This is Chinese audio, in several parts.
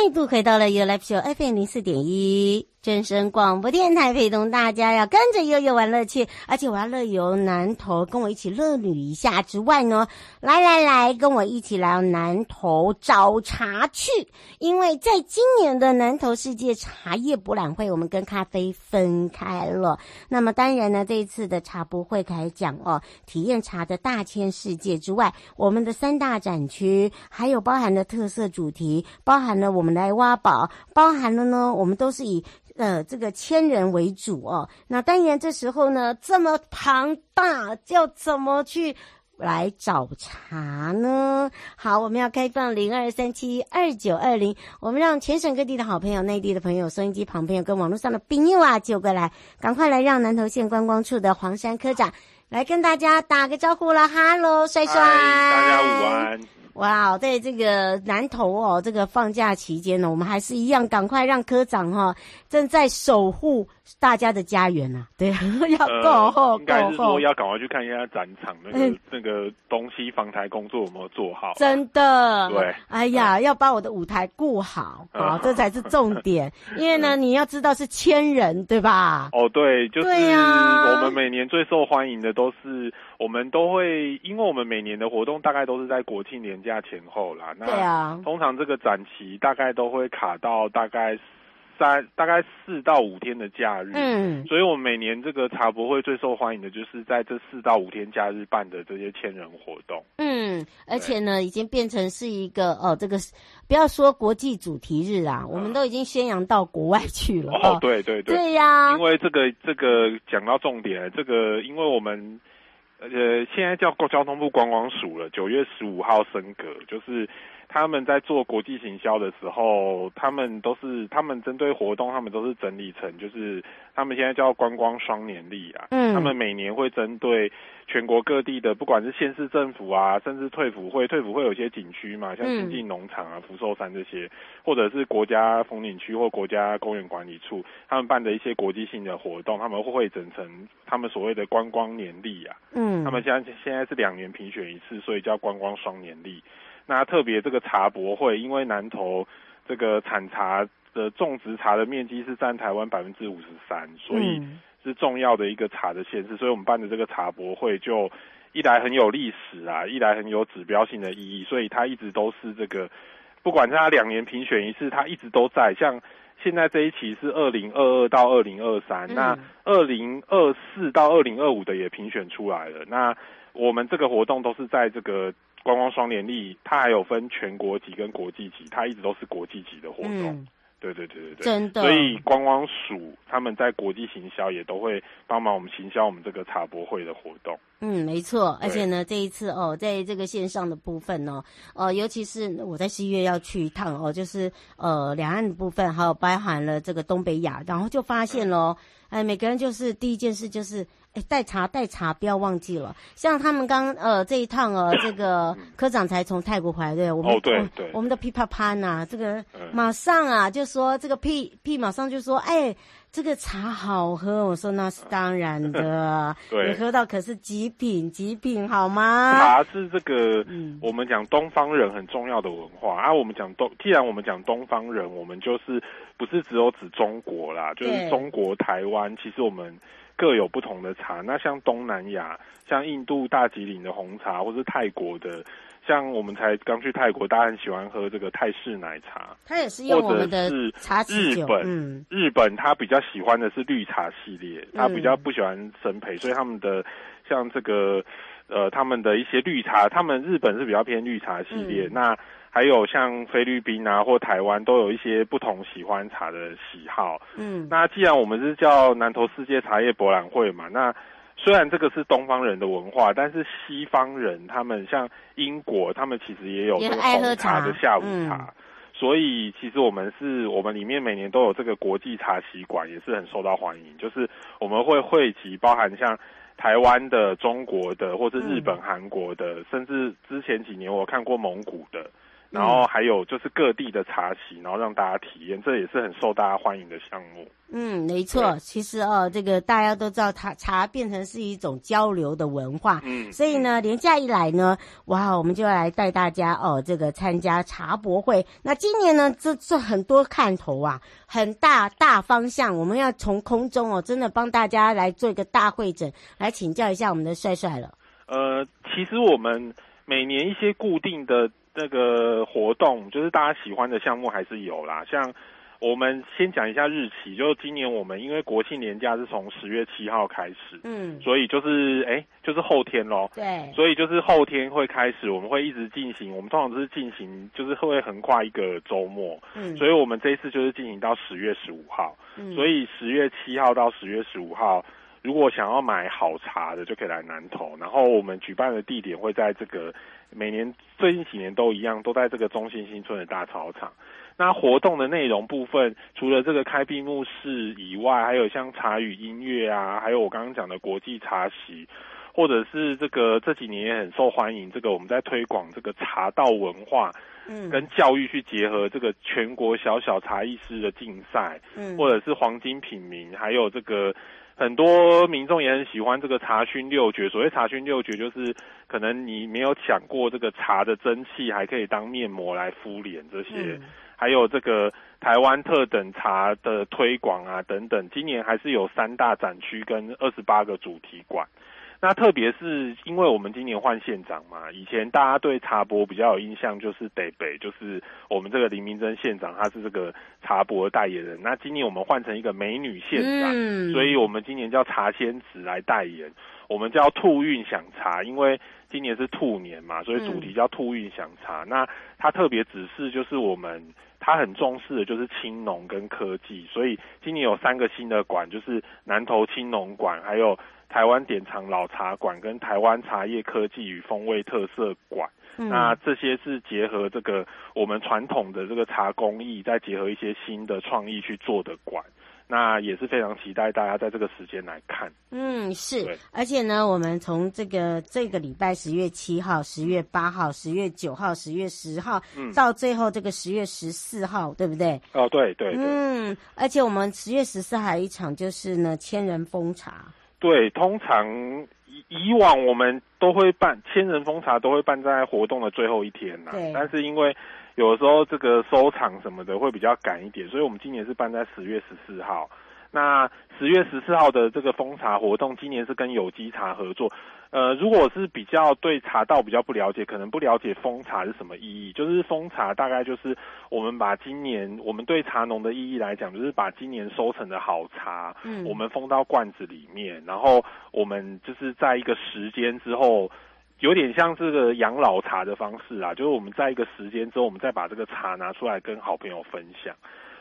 再度回到了 You Live Show FM 零四点一。正声广播电台陪同大家要跟着悠悠玩乐趣，而且我要乐游南投，跟我一起乐旅一下之外呢，来来来，跟我一起来南投找茶去。因为在今年的南投世界茶叶博览会，我们跟咖啡分开了。那么当然呢，这一次的茶博会开讲哦，体验茶的大千世界之外，我们的三大展区，还有包含的特色主题，包含了我们来挖宝，包含了呢，我们都是以。呃，这个千人为主哦，那当然这时候呢，这么庞大，要怎么去来找茶呢？好，我们要开放零二三七二九二零，我们让全省各地的好朋友、内地的朋友、收音机旁朋友跟网络上的朋友啊，就过来，赶快来让南投县观光处的黄山科长来跟大家打个招呼了。哈喽，帅帅，大家午安。哇，在这个南投哦，这个放假期间呢，我们还是一样，赶快让科长哈、哦、正在守护大家的家园呐、啊。对，要够厚，应该是说要赶快去看一下展场那个、嗯、那个东西防台工作有没有做好。真的，对，哎呀，要把我的舞台顾好啊、嗯，这才是重点。因为呢，你要知道是千人，对吧？哦，对，就是我们每年最受欢迎的都是。我们都会，因为我们每年的活动大概都是在国庆年假前后啦。那通常这个展期大概都会卡到大概三、大概四到五天的假日。嗯，所以我们每年这个茶博会最受欢迎的就是在这四到五天假日办的这些千人活动。嗯，而且呢，已经变成是一个哦，这个不要说国际主题日啊，我们都已经宣扬到国外去了。哦，对对对，对呀。因为这个这个讲到重点，这个因为我们。呃现在叫交通部观光署了，九月十五号升格，就是他们在做国际行销的时候，他们都是他们针对活动，他们都是整理成就是他们现在叫观光双年历啊，嗯，他们每年会针对全国各地的，不管是县市政府啊，甚至退辅会，退辅会有些景区嘛，像新进农场啊、福寿山这些，或者是国家风景区或国家公园管理处，他们办的一些国际性的活动，他们会汇整成他们所谓的观光年历啊，嗯，他们现在现在是两年评选一次，所以叫观光双年历。那特别这个茶博会，因为南投这个产茶的种植茶的面积是占台湾百分之五十三，所以是重要的一个茶的县市，所以我们办的这个茶博会就一来很有历史啊，一来很有指标性的意义，所以它一直都是这个，不管是它两年评选一次，它一直都在。像现在这一期是二零二二到二零二三，那二零二四到二零二五的也评选出来了。那我们这个活动都是在这个。观光双年历，它还有分全国级跟国际级，它一直都是国际级的活动。嗯、对对对对对，真的。所以观光署他们在国际行销也都会帮忙我们行销我们这个茶博会的活动。嗯，没错。而且呢，这一次哦，在这个线上的部分哦，呃，尤其是我在十一月要去一趟哦，就是呃两岸的部分，还有包含了这个东北亚，然后就发现了，哎，每个人就是第一件事就是哎。带茶带茶，不要忘记了。像他们刚呃这一趟呃，这个科长才从泰国回来，对，我们、哦、对对，我们的噼啪啪呐，这个马上啊就说这个屁屁马上就说，哎，这个茶好喝。我说那是当然的，对，你喝到可是极品极品好吗？茶是这个，嗯，我们讲东方人很重要的文化啊。我们讲东，既然我们讲东方人，我们就是不是只有指中国啦，就是中国台湾，其实我们。各有不同的茶。那像东南亚，像印度大吉岭的红茶，或是泰国的，像我们才刚去泰国，大家很喜欢喝这个泰式奶茶。它也是用我们的茶日本，嗯、日本他比较喜欢的是绿茶系列，他比较不喜欢深焙，所以他们的像这个呃，他们的一些绿茶，他们日本是比较偏绿茶系列，嗯、那。还有像菲律宾啊或台湾都有一些不同喜欢茶的喜好。嗯，那既然我们是叫南投世界茶叶博览会嘛，那虽然这个是东方人的文化，但是西方人他们像英国，他们其实也有这个红茶的下午茶。嗯、所以其实我们是我们里面每年都有这个国际茶席馆，也是很受到欢迎。就是我们会汇集包含像台湾的、中国的，或是日本、韩国的，嗯、甚至之前几年我看过蒙古的。然后还有就是各地的茶席，然后让大家体验，这也是很受大家欢迎的项目。嗯，没错。其实哦，这个大家都知道，茶茶变成是一种交流的文化。嗯，所以呢，连假一来呢，哇，我们就要来带大家哦，这个参加茶博会。那今年呢，这这很多看头啊，很大大方向，我们要从空中哦，真的帮大家来做一个大会诊，来请教一下我们的帅帅了。呃，其实我们每年一些固定的。那个活动就是大家喜欢的项目还是有啦，像我们先讲一下日期，就是今年我们因为国庆年假是从十月七号开始，嗯，所以就是哎，就是后天咯，对，所以就是后天会开始，我们会一直进行，我们通常都是进行，就是会横跨一个周末，嗯，所以我们这一次就是进行到十月十五号，嗯，所以十月七号到十月十五号。如果想要买好茶的，就可以来南投。然后我们举办的地点会在这个每年最近几年都一样，都在这个中心新村的大操场。那活动的内容部分，除了这个开闭幕式以外，还有像茶语音乐啊，还有我刚刚讲的国际茶席，或者是这个这几年也很受欢迎。这个我们在推广这个茶道文化，嗯，跟教育去结合这个全国小小茶艺师的竞赛，嗯，或者是黄金品名，还有这个。很多民众也很喜欢这个茶熏六绝。所谓茶熏六绝，就是可能你没有抢过这个茶的蒸汽还可以当面膜来敷脸这些，嗯、还有这个台湾特等茶的推广啊等等。今年还是有三大展区跟二十八个主题馆。那特别是因为我们今年换县长嘛，以前大家对茶博比较有印象就是北北，就是我们这个林明珍县长，他是这个茶博的代言人。那今年我们换成一个美女县长，嗯、所以我们今年叫茶仙子来代言，我们叫兔运享茶，因为今年是兔年嘛，所以主题叫兔运享茶。嗯、那他特别指示就是我们，他很重视的就是青农跟科技，所以今年有三个新的馆，就是南投青农馆，还有。台湾典藏老茶馆跟台湾茶叶科技与风味特色馆，嗯、那这些是结合这个我们传统的这个茶工艺，再结合一些新的创意去做的馆，那也是非常期待大家在这个时间来看。嗯，是，而且呢，我们从这个这个礼拜十月七号、十月八号、十月九号、十月十号，嗯，到最后这个十月十四号，对不对？哦，对对对。嗯，而且我们十月十四号还有一场就是呢，千人封茶。对，通常以以往我们都会办千人封茶，都会办在活动的最后一天呐。对。但是因为有的时候这个收场什么的会比较赶一点，所以我们今年是办在十月十四号。那十月十四号的这个封茶活动，今年是跟有机茶合作。呃，如果是比较对茶道比较不了解，可能不了解封茶是什么意义。就是封茶大概就是我们把今年我们对茶农的意义来讲，就是把今年收成的好茶，嗯，我们封到罐子里面，然后我们就是在一个时间之后，有点像这个养老茶的方式啊，就是我们在一个时间之后，我们再把这个茶拿出来跟好朋友分享。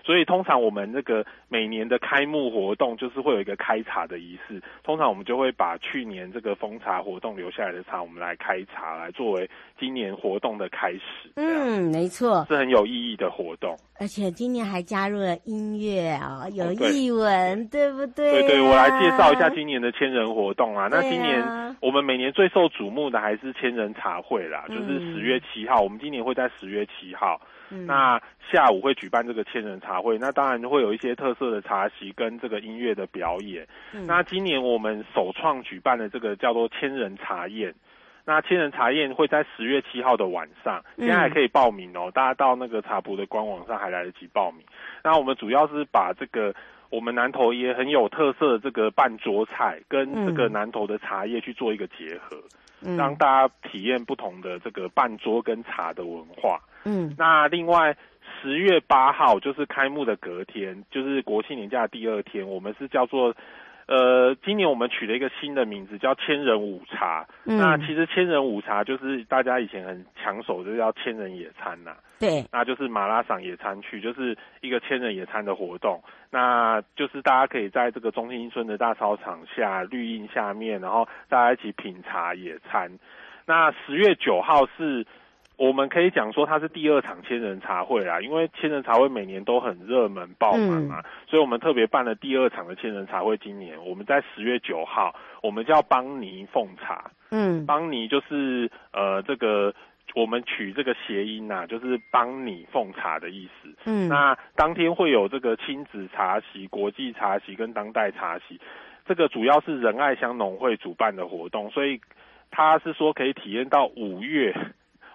所以通常我们那个每年的开幕活动就是会有一个开茶的仪式，通常我们就会把去年这个封茶活动留下来的茶，我们来开茶，来作为今年活动的开始。嗯，没错，是很有意义的活动。而且今年还加入了音乐啊，有艺文，哦、对，对不对、啊？对对，我来介绍一下今年的千人活动啊。那今年我们每年最受瞩目的还是千人茶会啦，就是十月七号，嗯、我们今年会在十月七号。嗯、那下午会举办这个千人茶会，那当然会有一些特色的茶席跟这个音乐的表演。嗯、那今年我们首创举办的这个叫做千人茶宴，那千人茶宴会在十月七号的晚上，现在还可以报名哦，嗯、大家到那个茶博的官网上还来得及报名。那我们主要是把这个我们南投也很有特色的这个半桌菜，跟这个南投的茶叶去做一个结合，嗯、让大家体验不同的这个半桌跟茶的文化。嗯，那另外十月八号就是开幕的隔天，就是国庆年假的第二天，我们是叫做。呃，今年我们取了一个新的名字，叫千人午茶。嗯、那其实千人午茶就是大家以前很抢手，就是叫千人野餐呐。对，那就是马拉桑野餐区，就是一个千人野餐的活动。那就是大家可以在这个中心村的大操场下绿荫下面，然后大家一起品茶野餐。那十月九号是。我们可以讲说它是第二场千人茶会啦，因为千人茶会每年都很热门爆满嘛，嗯、所以我们特别办了第二场的千人茶会。今年我们在十月九号，我们叫邦尼奉茶。嗯，邦尼就是呃这个我们取这个谐音呐、啊，就是邦尼奉茶的意思。嗯，那当天会有这个亲子茶席、国际茶席跟当代茶席，这个主要是仁爱乡农会主办的活动，所以他是说可以体验到五月。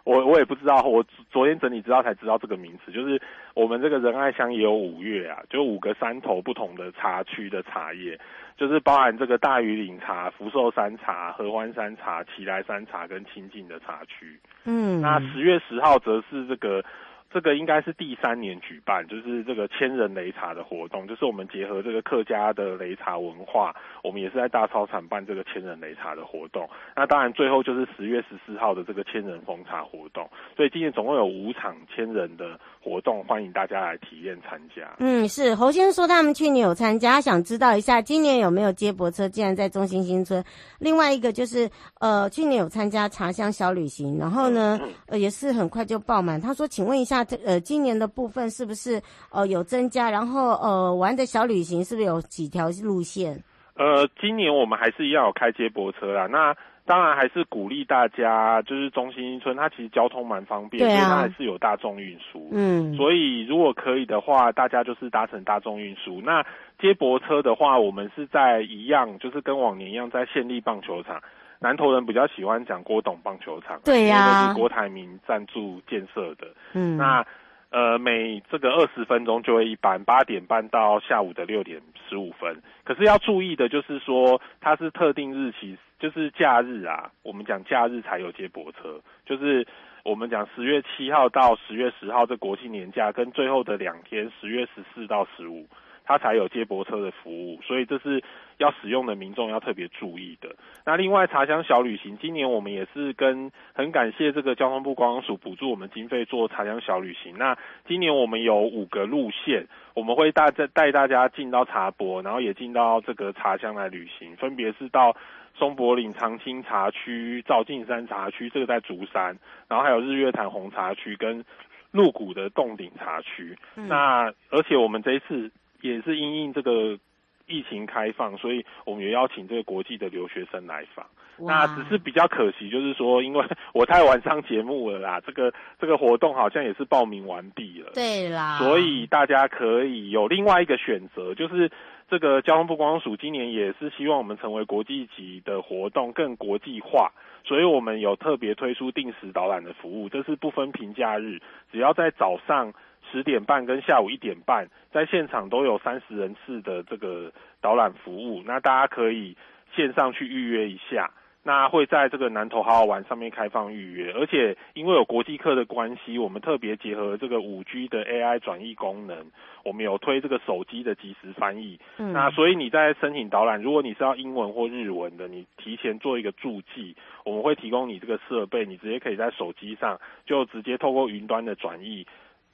我我也不知道，我昨天整理资料才知道这个名词，就是我们这个仁爱乡也有五月啊，就五个山头不同的茶区的茶叶，就是包含这个大余岭茶、福寿山茶、合欢山茶、奇来山茶跟清境的茶区。嗯，那十月十号则是这个。这个应该是第三年举办，就是这个千人擂茶的活动，就是我们结合这个客家的擂茶文化，我们也是在大操场办这个千人擂茶的活动。那当然最后就是十月十四号的这个千人封茶活动。所以今年总共有五场千人的活动，欢迎大家来体验参加。嗯，是侯先生说他们去年有参加，想知道一下今年有没有接驳车，竟然在中心新村。另外一个就是呃，去年有参加茶香小旅行，然后呢，呃，也是很快就爆满。他说，请问一下。呃，今年的部分是不是呃有增加？然后呃玩的小旅行是不是有几条路线？呃，今年我们还是一样有开接驳车啦。那当然还是鼓励大家，就是中心新村它其实交通蛮方便，对啊，所以它还是有大众运输。嗯，所以如果可以的话，大家就是搭乘大众运输。那接驳车的话，我们是在一样，就是跟往年一样，在县立棒球场。南投人比较喜欢讲郭董棒球场，对呀、啊，是郭台铭赞助建设的。嗯，那呃每这个二十分钟就会一班，八点半到下午的六点十五分。可是要注意的就是说，它是特定日期，就是假日啊。我们讲假日才有接驳车，就是我们讲十月七号到十月十号这国庆年假，跟最后的两天十月十四到十五。它才有接驳车的服务，所以这是要使用的民众要特别注意的。那另外茶香小旅行，今年我们也是跟很感谢这个交通部观光署补助我们经费做茶香小旅行。那今年我们有五个路线，我们会大带带大家进到茶博，然后也进到这个茶香来旅行，分别是到松柏岭长青茶区、照镜山茶区，这个在竹山，然后还有日月潭红茶区跟鹿谷的洞顶茶区。嗯、那而且我们这一次。也是因应这个疫情开放，所以我们也邀请这个国际的留学生来访。那只是比较可惜，就是说，因为我太晚上节目了啦，这个这个活动好像也是报名完毕了。对啦，所以大家可以有另外一个选择，就是这个交通部观光署今年也是希望我们成为国际级的活动，更国际化，所以我们有特别推出定时导览的服务，这是不分平假日，只要在早上。十点半跟下午一点半，在现场都有三十人次的这个导览服务，那大家可以线上去预约一下。那会在这个南投好好玩上面开放预约，而且因为有国际课的关系，我们特别结合这个五 G 的 AI 转译功能，我们有推这个手机的即时翻译。嗯，那所以你在申请导览，如果你是要英文或日文的，你提前做一个注记，我们会提供你这个设备，你直接可以在手机上就直接透过云端的转译。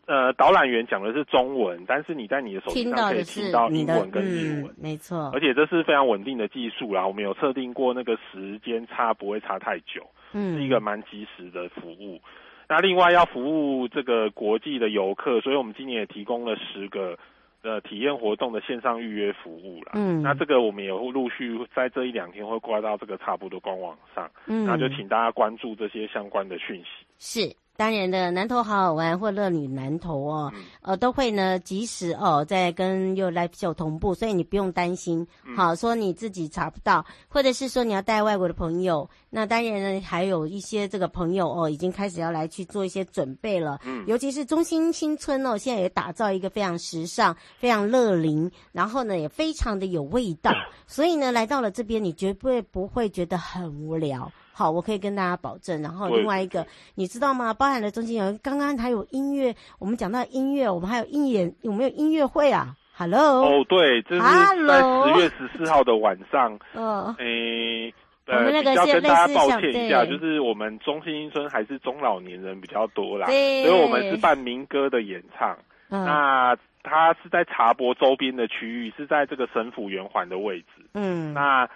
呃，导览员讲的是中文，但是你在你的手机上可以听到英文跟日文，嗯、没错。而且这是非常稳定的技术啦，我们有测定过那个时间差不会差太久，嗯，是一个蛮及时的服务。那另外要服务这个国际的游客，所以我们今年也提供了十个呃体验活动的线上预约服务啦。嗯，那这个我们也会陆续在这一两天会挂到这个差不多官网上，嗯，那就请大家关注这些相关的讯息。是。当然的，南投好好玩或乐女南投哦，嗯、呃，都会呢及时哦在跟 You Live Show 同步，所以你不用担心，嗯、好说你自己查不到，或者是说你要带外国的朋友，那当然呢还有一些这个朋友哦已经开始要来去做一些准备了，嗯，尤其是中心新村哦，现在也打造一个非常时尚、非常乐龄，然后呢也非常的有味道，所以呢来到了这边，你绝对不会觉得很无聊。好，我可以跟大家保证。然后另外一个，你知道吗？包含了中间有刚刚还有音乐，我们讲到音乐，我们还有音演，有没有音乐会啊？Hello。哦，对，这是在十月十四号的晚上。嗯。诶，呃，比较跟大家抱歉一下，就是我们中心新村还是中老年人比较多啦，对所以我们是办民歌的演唱。嗯。那它是在茶博周边的区域，是在这个神府圆环的位置。嗯。那。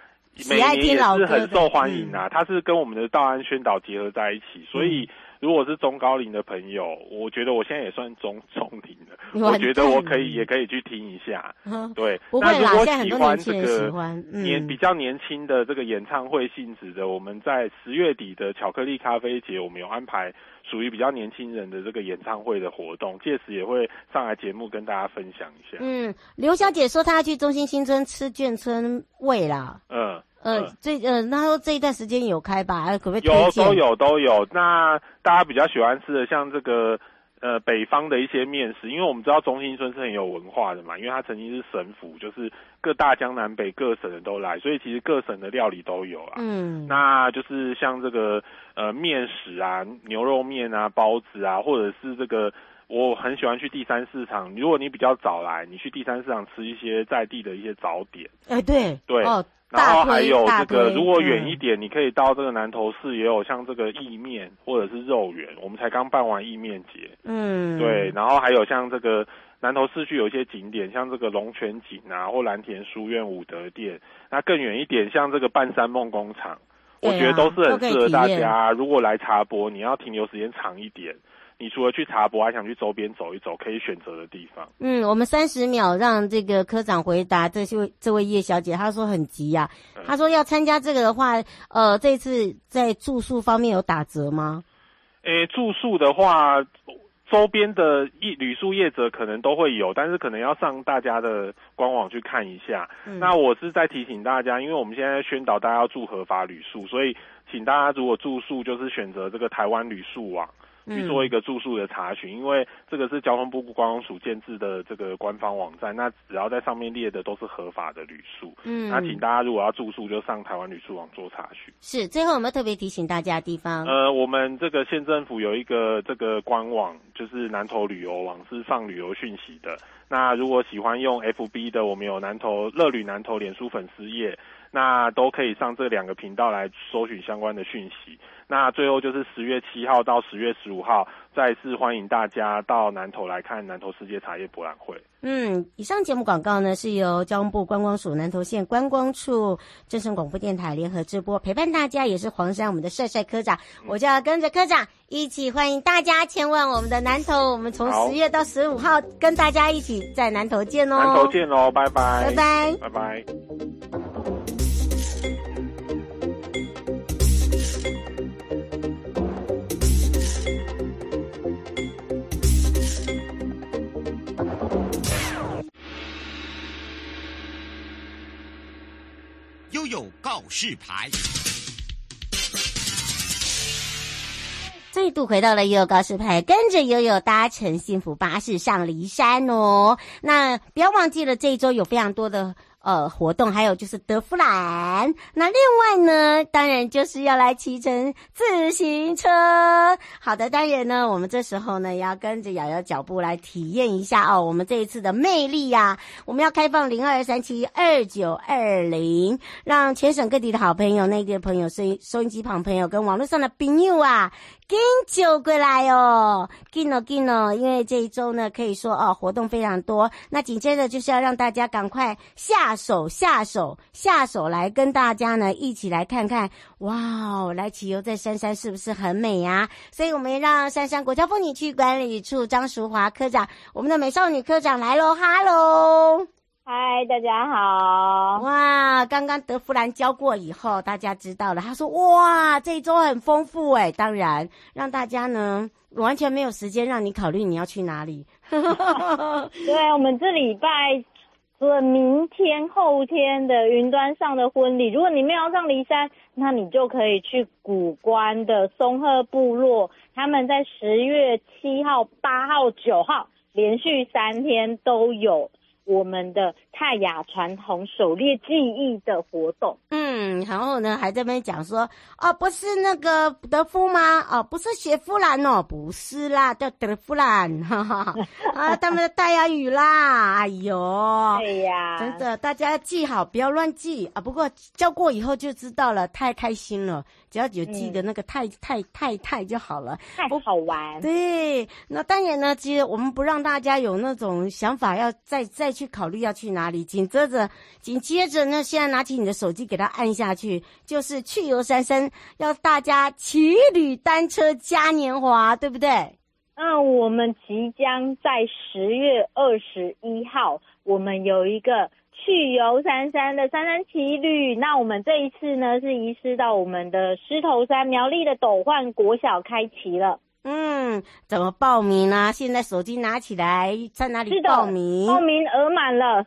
每年也是很受欢迎啊，它是跟我们的道安宣导结合在一起，所以如果是中高龄的朋友，我觉得我现在也算中中龄的，我觉得我可以也可以去听一下。对，那如果喜欢这个年比较年轻的这个演唱会性质的，我们在十月底的巧克力咖啡节，我们有安排。属于比较年轻人的这个演唱会的活动，届时也会上来节目跟大家分享一下。嗯，刘小姐说她要去中心新村吃眷村味啦。嗯嗯，呃，这呃，那说这一段时间有开吧？可不可以？有，都有都有。那大家比较喜欢吃的，像这个。呃，北方的一些面食，因为我们知道中心村是很有文化的嘛，因为它曾经是省府，就是各大江南北各省的都来，所以其实各省的料理都有啊。嗯，那就是像这个呃面食啊，牛肉面啊，包子啊，或者是这个我很喜欢去第三市场，如果你比较早来，你去第三市场吃一些在地的一些早点。哎，对对。哦然后还有这个，如果远一点，你可以到这个南投市，也有像这个意面或者是肉圆，我们才刚办完意面节。嗯，对。然后还有像这个南投市区有一些景点，像这个龙泉井啊，或蓝田书院、武德殿。那更远一点，像这个半山梦工厂，我觉得都是很适合大家。如果来茶博，你要停留时间长一点。你除了去茶博，还想去周边走一走，可以选择的地方。嗯，我们三十秒让这个科长回答这位这位叶小姐，她说很急呀、啊。她、嗯、说要参加这个的话，呃，这次在住宿方面有打折吗？诶、欸，住宿的话，周边的业旅宿业者可能都会有，但是可能要上大家的官网去看一下。嗯、那我是在提醒大家，因为我们现在宣导大家要住合法旅宿，所以请大家如果住宿就是选择这个台湾旅宿网。去做一个住宿的查询，因为这个是交通部观光署建置的这个官方网站，那只要在上面列的都是合法的旅宿。嗯，那请大家如果要住宿，就上台湾旅宿网做查询。是，最后有没有特别提醒大家的地方？呃，我们这个县政府有一个这个官网，就是南投旅游网，是放旅游讯息的。那如果喜欢用 FB 的，我们有南投乐旅南投脸书粉丝页。那都可以上这两个频道来搜寻相关的讯息。那最后就是十月七号到十月十五号，再次欢迎大家到南投来看南投世界茶叶博览会。嗯，以上节目广告呢是由交通部观光署南投县观光处、正声广播电台联合直播，陪伴大家也是黄山我们的帅帅科长，嗯、我就要跟着科长一起欢迎大家前往我们的南投。我们从十月到十五号跟大家一起在南投见哦。南投见哦，拜拜，拜拜，拜拜。有告示牌，再度回到了悠悠告示牌，跟着悠悠搭乘幸福巴士上骊山哦。那不要忘记了，这一周有非常多的。呃，活动还有就是德芙兰，那另外呢，当然就是要来骑乘自行车。好的，当然呢，我们这时候呢，也要跟着瑶瑶脚步来体验一下哦，我们这一次的魅力呀、我们要开放零二三七二九二零，让全省各地的好朋友、内地的朋友、收收音机旁朋友跟网络上的朋友啊。跟酒过来哦，跟哦跟哦，因为这一周呢，可以说哦，活动非常多。那紧接着就是要让大家赶快下手下手下手来跟大家呢一起来看看，哇哦，来骑游在山山是不是很美呀？所以我们让山山国家风景区管理处张淑华科长，我们的美少女科长来喽，哈喽。嗨，大家好！哇，刚刚德芙兰教过以后，大家知道了。他说：“哇，这一周很丰富哎，当然让大家呢完全没有时间让你考虑你要去哪里。”对，我们这礼拜除了明天、后天的云端上的婚礼，如果你没有上骊山，那你就可以去古关的松鹤部落，他们在十月七号、八号、九号连续三天都有。我们的泰雅传统狩猎技艺的活动，嗯，然后呢，还在那边讲说，哦，不是那个德夫吗？哦，不是雪夫兰哦，不是啦，叫德夫兰，哈哈，啊，他们的泰雅语啦，哎呦，对呀，真的，大家记好，不要乱记啊。不过教过以后就知道了，太开心了。只要有记得那个太太太太就好了，太好玩。对，那当然呢，其实我们不让大家有那种想法，要再再去考虑要去哪里。紧接着，紧接着呢，现在拿起你的手机给它按下去，就是去游三山，要大家骑旅单车嘉年华，对不对？嗯，我们即将在十月二十一号，我们有一个。去游三山的三山骑旅，那我们这一次呢是移师到我们的狮头山苗栗的斗焕国小开骑了。嗯，怎么报名呢？现在手机拿起来，在哪里报名？报名额满了。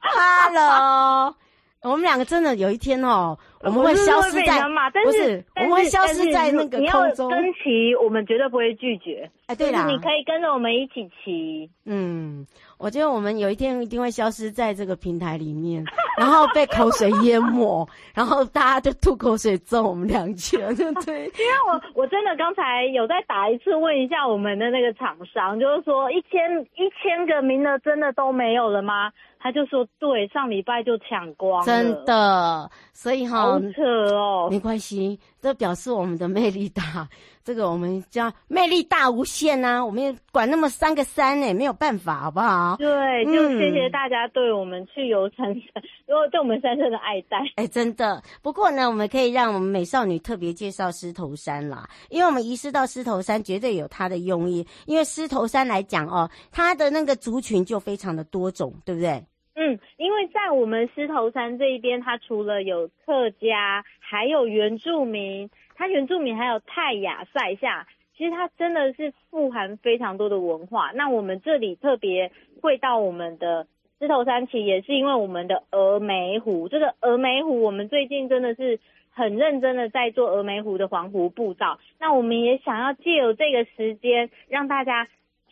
哈喽，我们两个真的有一天哦，我们会消失在，不是，我们会消失在那个空中。跟骑，我们绝对不会拒绝。哎，对啦，你可以跟着我们一起骑。嗯。我觉得我们有一天一定会消失在这个平台里面，然后被口水淹没，然后大家就吐口水揍我们两拳，对？因为我我真的刚才有再打一次问一下我们的那个厂商，就是说一千一千个名额真的都没有了吗？他就说对，上礼拜就抢光了，真的。所以哈，好扯哦，没关系，这表示我们的魅力大。这个我们叫魅力大无限呐、啊，我们也管那么三个山呢，没有办法，好不好？对，就谢谢大家对我们去游三山，因为对我们三山的爱戴。哎，真的。不过呢，我们可以让我们美少女特别介绍狮头山啦，因为我们移师到狮头山，绝对有它的用意。因为狮头山来讲哦，它的那个族群就非常的多种，对不对？嗯，因为在我们狮头山这一边，它除了有客家，还有原住民。它原住民还有泰雅赛夏，其实它真的是富含非常多的文化。那我们这里特别会到我们的狮头山骑，也是因为我们的峨眉湖。这个峨眉湖，我们最近真的是很认真的在做峨眉湖的环湖步道。那我们也想要借由这个时间，让大家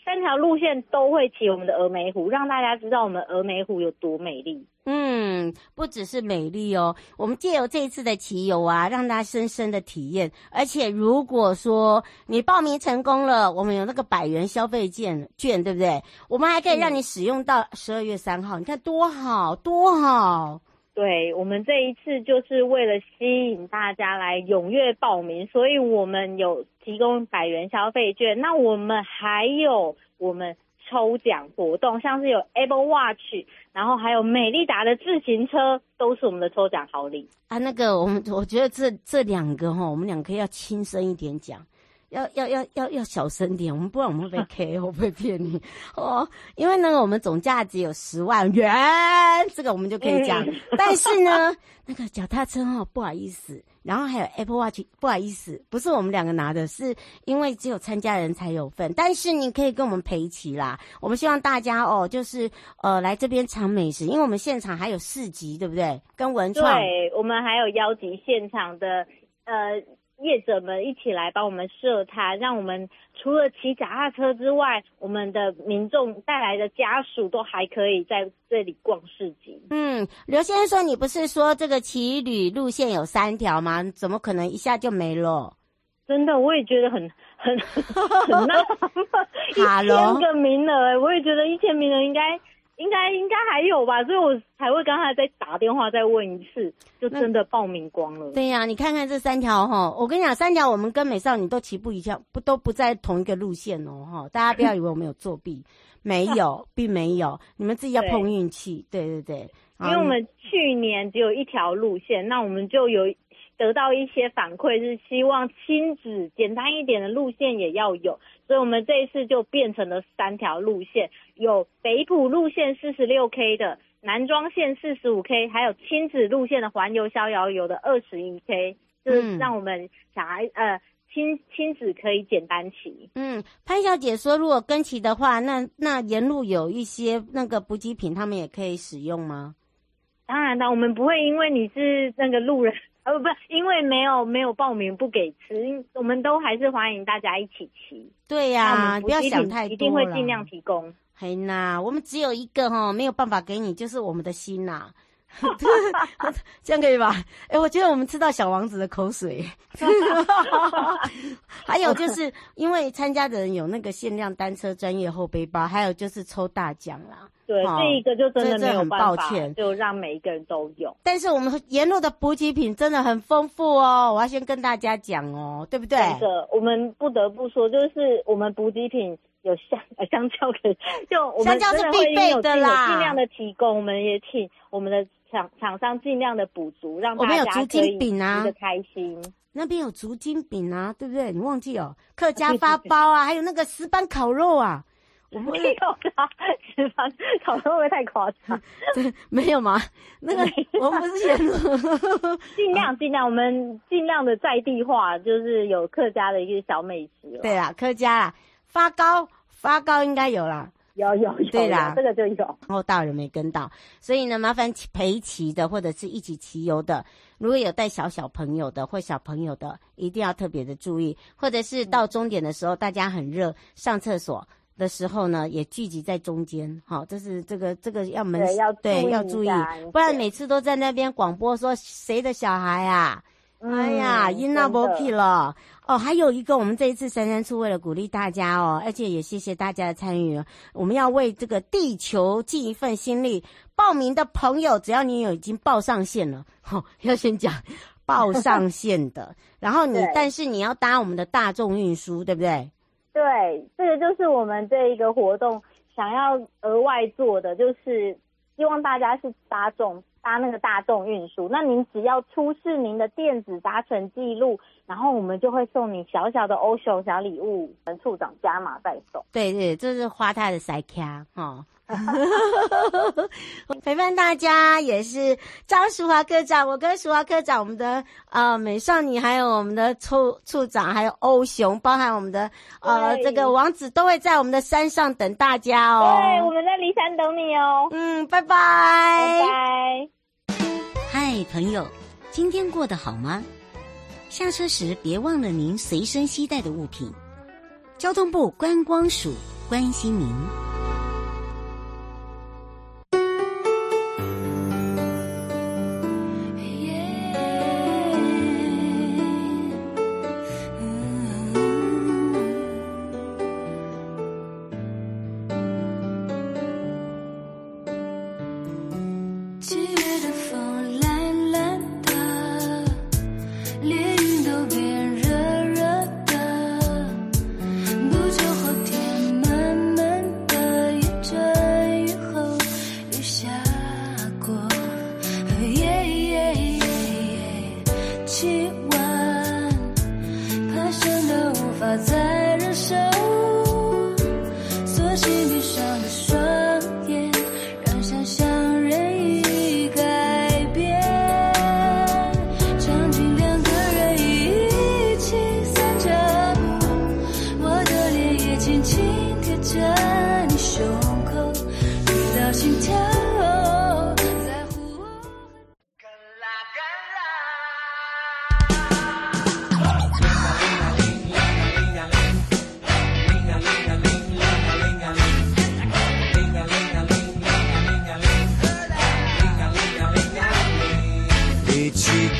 三条路线都会骑我们的峨眉湖，让大家知道我们峨眉湖有多美丽。嗯，不只是美丽哦，我们借由这一次的骑游啊，让大家深深的体验。而且如果说你报名成功了，我们有那个百元消费券券，对不对？我们还可以让你使用到十二月三号，嗯，你看多好，多好。对，我们这一次就是为了吸引大家来踊跃报名，所以我们有提供百元消费券。那我们还有我们。抽奖活动，像是有 Apple Watch，然后还有美利达的自行车，都是我们的抽奖好礼啊。那个，我们我觉得这这两个哈，我们两个要轻声一点讲，要要要要要小声点，我们不然我们会被 K，我不会骗你哦？因为呢，我们总价值有十万元，这个我们就可以讲。嗯、但是呢，那个脚踏车哦，不好意思。然后还有 Apple Watch，不好意思，不是我们两个拿的，是因为只有参加人才有份。但是你可以跟我们陪骑啦。我们希望大家哦，就是呃来这边尝美食，因为我们现场还有市集，对不对？跟文创，对，我们还有邀集现场的呃。业者们一起来帮我们设摊，让我们除了骑脚踏车之外，我们的民众带来的家属都还可以在这里逛市集。嗯，刘先生说你不是说这个骑旅路线有三条吗？怎么可能一下就没了？真的，我也觉得很很很纳闷，一千个名额，我也觉得一千名额应该。应该应该还有吧，所以我才会刚才再打电话再问一次，就真的报名光了。对呀、啊，你看看这三条哈，我跟你讲，三条我们跟美少女都齐步一样，不都不在同一个路线哦哈，大家不要以为我们有作弊，没有，并没有，你们自己要碰运气。对对对，因为我们去年只有一条路线，那我们就有。得到一些反馈是希望亲子简单一点的路线也要有，所以我们这一次就变成了三条路线，有北埔路线四十六 K 的，南庄线四十五 K，还有亲子路线的环游逍遥游的二十一 K，就是让我们小孩呃亲亲子可以简单骑。嗯，潘小姐说，如果跟骑的话，那那沿路有一些那个补给品，他们也可以使用吗？当然的，我们不会因为你是那个路人，呃，不是因为没有没有报名不给吃，我们都还是欢迎大家一起骑。对呀、啊，不要想太多，一定会尽量提供。嘿呐，我们只有一个哈，没有办法给你，就是我们的心呐。这样可以吧？哎、欸，我觉得我们吃到小王子的口水。还有就是因为参加的人有那个限量单车专业后背包，还有就是抽大奖啦。对，这一个就真的没有办法，很抱歉，就让每一个人都有。但是我们沿路的补给品真的很丰富哦，我要先跟大家讲哦，对不对？是的，我们不得不说，就是我们补给品有香香蕉可以，就我们真的会有尽尽量的提供，我们也请我们的。厂厂商尽量的补足，让大家可以吃得开心。那边有竹筋饼啊，对不对？你忘记哦，客家发包啊，还有那个石板烤肉啊。我没有啊，石板烤肉会不会太夸张？对，没有吗？那个我们不是演 尽量尽量，我们尽量的在地化，就是有客家的一个小美食。对啊，客家啊，发糕发糕应该有啦。有有有，对啦，这个就有。然后大人没跟到，所以呢，麻烦陪骑的或者是一起骑游的，如果有带小小朋友的或小朋友的，一定要特别的注意。或者是到终点的时候，大家很热，上厕所的时候呢，也聚集在中间。好，这是这个这个要门对要对要注意，不然每次都在那边广播说谁的小孩啊？嗯、哎呀，因那不去了。哦，还有一个，我们这一次三三处为了鼓励大家哦，而且也谢谢大家的参与，我们要为这个地球尽一份心力。报名的朋友，只要你有已经报上线了，好、哦，要先讲报上线的，然后你，但是你要搭我们的大众运输，对不对？对，这个就是我们这一个活动想要额外做的，就是希望大家是搭众。搭那个大众运输，那您只要出示您的电子搭乘记录，然后我们就会送你小小的欧熊小礼物，我们处长加码再送。对对，这是花太的塞卡哈。陪伴大家也是张淑华科长，我跟淑华科长，我们的呃美少女，还有我们的处处长，还有欧熊，包含我们的呃这个王子，都会在我们的山上等大家哦。对，我们在骊山等你哦。嗯，拜拜，拜拜。嗨，朋友，今天过得好吗？下车时别忘了您随身携带的物品。交通部观光署关心您。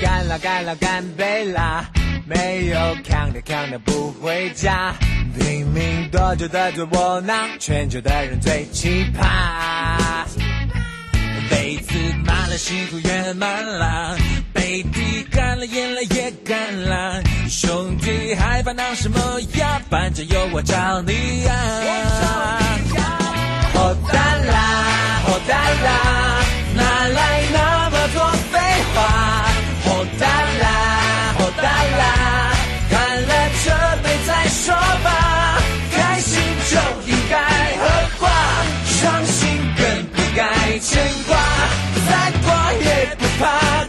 干了干了干杯啦！没有扛的扛的不回家，拼命多久的最窝囊，全球的人最奇葩。杯子满了，幸福圆满了，杯底干了，眼泪也干了。兄弟还烦恼什么呀？反正有我找你呀！火大啦，火大啦，创新更不该牵挂，再挂也不怕。